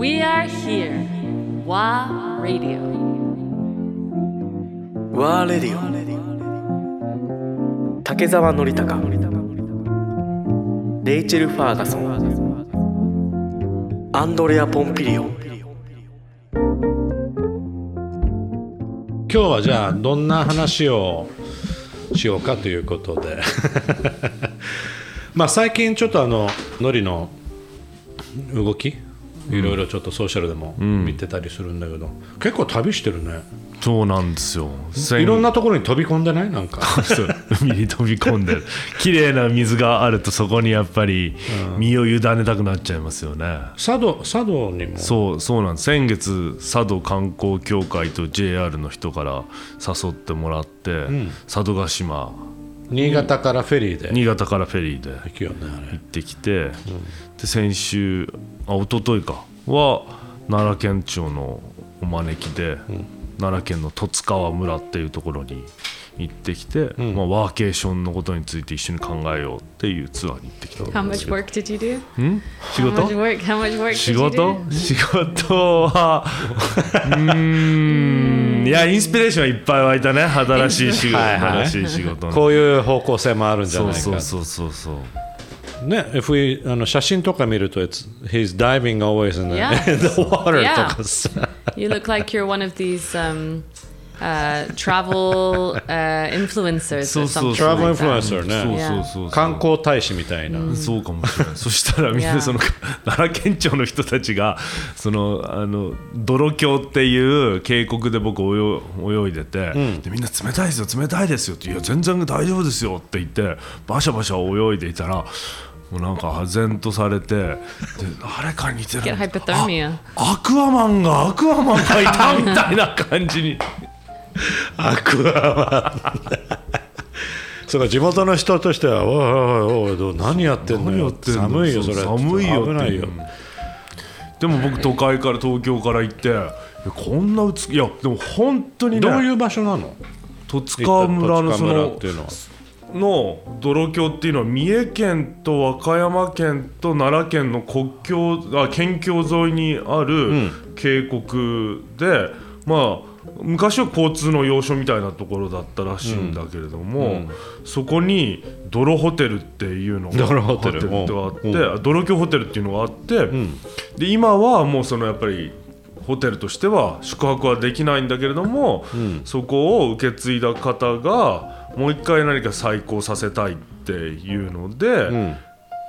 We are here. WA Radio. ワーレディオ竹澤典孝レイチェル・ファーガソンアンドレア・ポンピリオ今日はじゃあどんな話をしようかということで。まあ最近ちょっとあのノリの動きいろいろちょっとソーシャルでも見てたりするんだけど、結構旅してるね。そうなんですよ。いろんなところに飛び込んでない？なんか。そう。海に飛び込んでる。綺麗な水があるとそこにやっぱり身を委ねたくなっちゃいますよね、佐渡佐渡にも？そうそうなんです。先月佐渡観光協会と JR の人から誘ってもらって、佐渡島新潟からフェリーで。新潟からフェリーで。行くよねあれ。行ってきて、で先週あ一昨日か。は奈良県庁のお招きで、奈良県の十津川村っていうところに行ってきて、まあ、ワーケーションのことについて一緒に考えようっていうツアーに行ってきた。How much work did you do? 仕 How 事 much work? How much work 仕 did you 事 do? 仕事？は うーんいやインスピレーションはいっぱい湧いたね新しい仕事はいはい新しい仕事のこういう方向性もあるんじゃそうないかそうそうそうそうね、if we あの写真とか見ると、it's, he's diving always in the, Yeah. in the water Yeah. とかさ。You look like you're one of these um, uh, travel uh, influencers そうそうトラブルインフルエン.サーね。そうそうそうそう観光大使みたいな。そうかもしれない。そしたらみんなその奈良県庁の人たちがそのあの泥峡っていう渓谷で僕泳泳いでて、でみんな冷たいですよ冷たいですよっていや全然大丈夫ですよって言ってバシャバシャ泳いでいたら。もうなんか唖然とされてで誰かに似てるアクアマンがアクアマンがいたみたいな感じにアクアマン。そうか地元の人としては、おいおいおいどう何やってんのよ寒いよ、それ。寒いよ危ないよ。でも僕都会から東京から行ってこんな美いやでも本当にねどういう場所なの？十津川村のそのの泥峡っていうのは三重県と和歌山県と奈良県の国境あ県境沿いにある渓谷で、まあ昔は交通の要所みたいなところだったらしいんだけれども、そこに泥ホテルっていうのが泥ホテル。ってがあって、う泥峡ホテルっていうのがあって、で今はもうそのやっぱりホテルとしては宿泊はできないんだけれども、そこを受け継いだ方がもう一回何か再興させたいっていうので、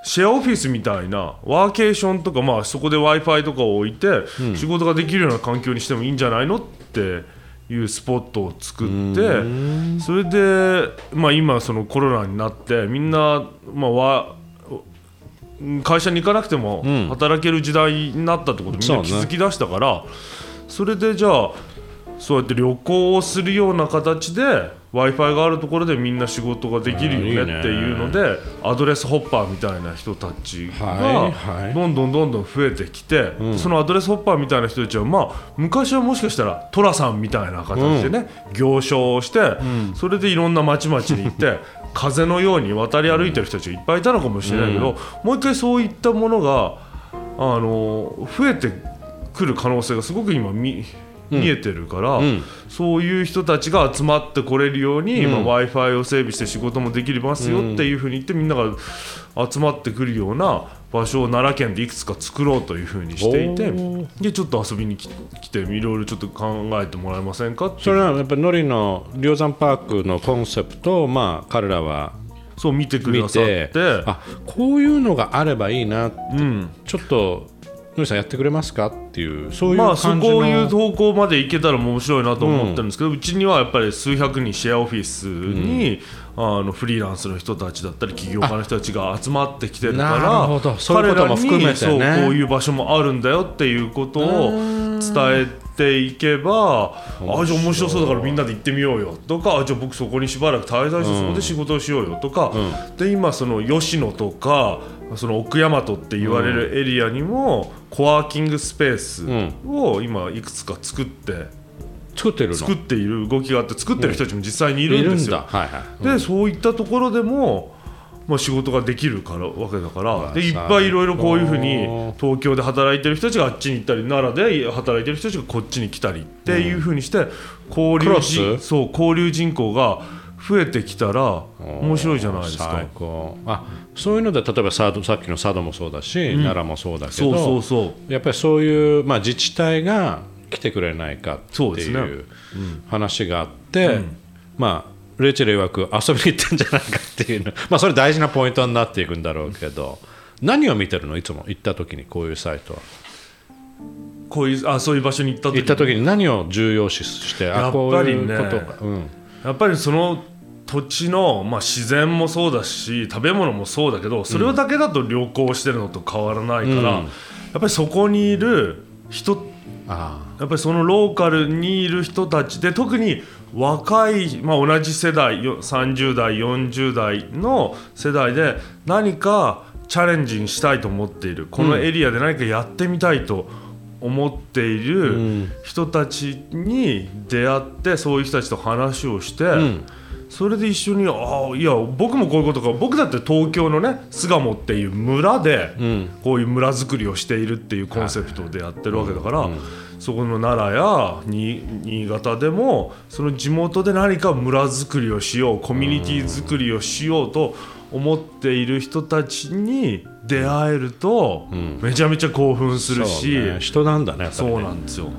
シェアオフィスみたいなワーケーションとか、まあ、そこで w i f i とかを置いて、仕事ができるような環境にしてもいいんじゃないのっていうスポットを作ってそれで、まあ、今そのコロナになってみんな、まあ、わ会社に行かなくても働ける時代になったってことみんな気づき出したからそれでじゃあそうやって旅行をするような形で w i f i があるところでみんな仕事ができるよねっていうのでアドレスホッパーみたいな人たちがどんどんどんどん増えてきてそのアドレスホッパーみたいな人たちはまあ昔はもしかしたら寅さんみたいな形でね行商をしてそれでいろんな町々に行って 風のように渡り歩いてる人たちがいっぱいいたのかもしれないけどもう一回そういったものがあの増えてくる可能性がすごく今見見えてるから、そういう人たちが集まってこれるように、まあ、w i f i を整備して仕事もできますよっていうふうに言ってみんなが集まってくるような場所を奈良県でいくつか作ろうというふうにしていておでちょっと遊びに来来ていろいろちょっと考えてもらえませんかそれはやっぱりノリの龍山パークのコンセプトを、まあ、彼らはそう見てく見ださって。てあこういうのがあればいいなって、うん。ちょっとノリさんやってくれますか？っていうそういうまあそ感じの、こいう方向まで行けたら面白いなと思ってるんですけど、うちにはやっぱり数百人シェアオフィスに、あのフリーランスの人たちだったり起業家の人たちが集まってきてるからそういうことも含めてね。そうこういう場所もあるんだよっていうことを伝えていけばあじゃあ面白そうだからみんなで行ってみようよとかあじゃあ僕そこにしばらく滞在してそこで仕事をしようよとか、で今その吉野とかその奥大和って言われるエリアにもコワーキングスペースを今いくつか作って作ってるの？作っている動きがあって作ってる人たちも実際にいるんですよ。はいはい。でそういったところでも、まあ、仕事ができるからわけだからわでいっぱいいろいろこういうふうに最東京で働いてる人たちがあっちに行ったり奈良で働いてる人たちがこっちに来たりっていうふうにして交流人ス？そう交流人口が増えてきたら面白いじゃないですか。あそういうので例えば佐渡さっきの佐渡もそうだし、奈良もそうだけどそうそうそう。やっぱりそういう、まあ、自治体が来てくれないかっていう話があって、まあレイチェル曰く遊びに行ってんじゃないかっていうの。まあそれ大事なポイントになっていくんだろうけど。何を見てるの？いつも。行った時にこういうサイトは。こういうあそういう場所に行った時行った時に何を重要視してやっあこうぱりね。いうことか、うん、やっぱりその土地の、まあ、自然もそうだし食べ物もそうだけどそれだけだと旅行してるのと変わらないから、うん。やっぱりそこにいる人あやっぱりそのローカルにいる人たちで特に若い、まあ、同じ世代よ30代40代の世代で何かチャレンジしたいと思っている。このエリアで何かやってみたいと思っている人たちに出会ってそういう人たちと話をして、んそれで一緒にああいや僕もこういうことか。僕だって東京のね巣鴨っていう村でん。こういう村づくりをしているっていうコンセプトでやってるわけだから、そこの奈良や新新潟でもその地元で何か村づくりをしようコミュニティづくりをしようと思っている人たちに出会えるとめちゃめちゃ興奮するし、ね、人なんだね。そうなんですよ。